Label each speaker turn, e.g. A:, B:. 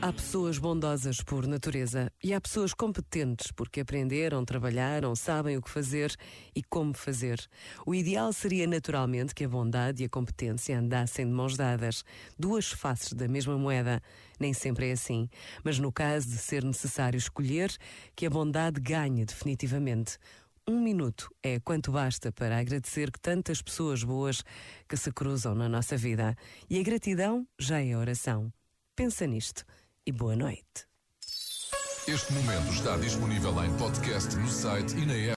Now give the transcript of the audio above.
A: Há pessoas bondosas por natureza e há pessoas competentes porque aprenderam, trabalharam, sabem o que fazer e como fazer. O ideal seria naturalmente que a bondade e a competência andassem de mãos dadas, duas faces da mesma moeda. Nem sempre é assim, mas no caso de ser necessário escolher, que a bondade ganhe definitivamente. Um minuto é quanto basta para agradecer que tantas pessoas boas que se cruzam na nossa vida. E a gratidão já é oração. Pensa nisto e boa noite.
B: Este momento está disponível em podcast no site e na app.